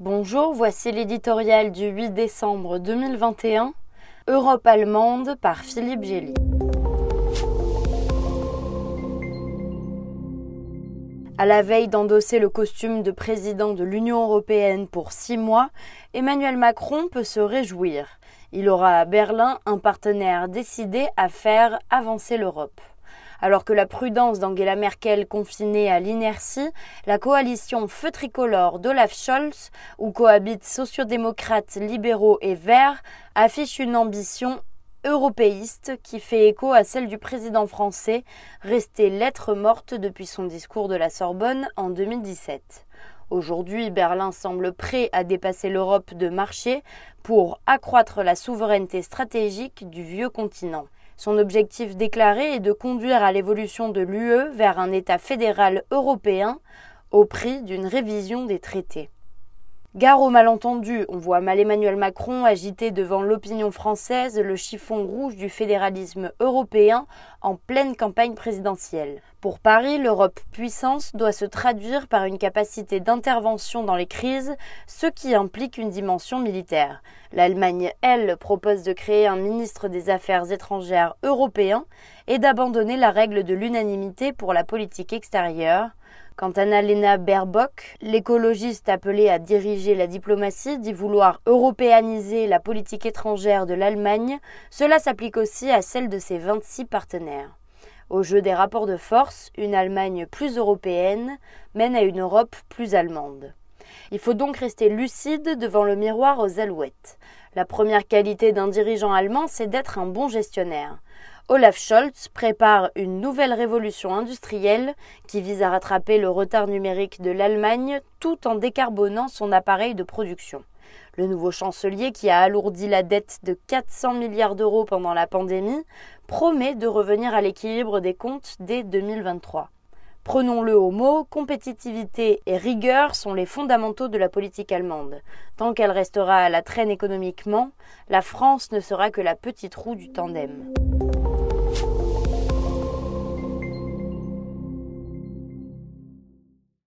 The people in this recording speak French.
Bonjour, voici l'éditorial du 8 décembre 2021, Europe allemande par Philippe Gély. À la veille d'endosser le costume de président de l'Union européenne pour six mois, Emmanuel Macron peut se réjouir. Il aura à Berlin un partenaire décidé à faire avancer l'Europe. Alors que la prudence d'Angela Merkel confinée à l'inertie, la coalition feu tricolore d'Olaf Scholz, où cohabitent sociodémocrates, libéraux et verts, affiche une ambition européiste qui fait écho à celle du président français, resté lettre morte depuis son discours de la Sorbonne en 2017. Aujourd'hui, Berlin semble prêt à dépasser l'Europe de marché pour accroître la souveraineté stratégique du vieux continent. Son objectif déclaré est de conduire à l'évolution de l'UE vers un État fédéral européen au prix d'une révision des traités. Gare au malentendu, on voit mal Emmanuel Macron agiter devant l'opinion française le chiffon rouge du fédéralisme européen en pleine campagne présidentielle. Pour Paris, l'Europe puissance doit se traduire par une capacité d'intervention dans les crises, ce qui implique une dimension militaire. L'Allemagne, elle, propose de créer un ministre des Affaires étrangères européen et d'abandonner la règle de l'unanimité pour la politique extérieure. Quant à Annalena Baerbock, l'écologiste appelée à diriger la diplomatie dit vouloir européaniser la politique étrangère de l'Allemagne, cela s'applique aussi à celle de ses 26 partenaires. Au jeu des rapports de force, une Allemagne plus européenne mène à une Europe plus allemande. Il faut donc rester lucide devant le miroir aux alouettes. La première qualité d'un dirigeant allemand, c'est d'être un bon gestionnaire. Olaf Scholz prépare une nouvelle révolution industrielle qui vise à rattraper le retard numérique de l'Allemagne tout en décarbonant son appareil de production. Le nouveau chancelier, qui a alourdi la dette de 400 milliards d'euros pendant la pandémie, promet de revenir à l'équilibre des comptes dès 2023. Prenons-le au mot, compétitivité et rigueur sont les fondamentaux de la politique allemande. Tant qu'elle restera à la traîne économiquement, la France ne sera que la petite roue du tandem.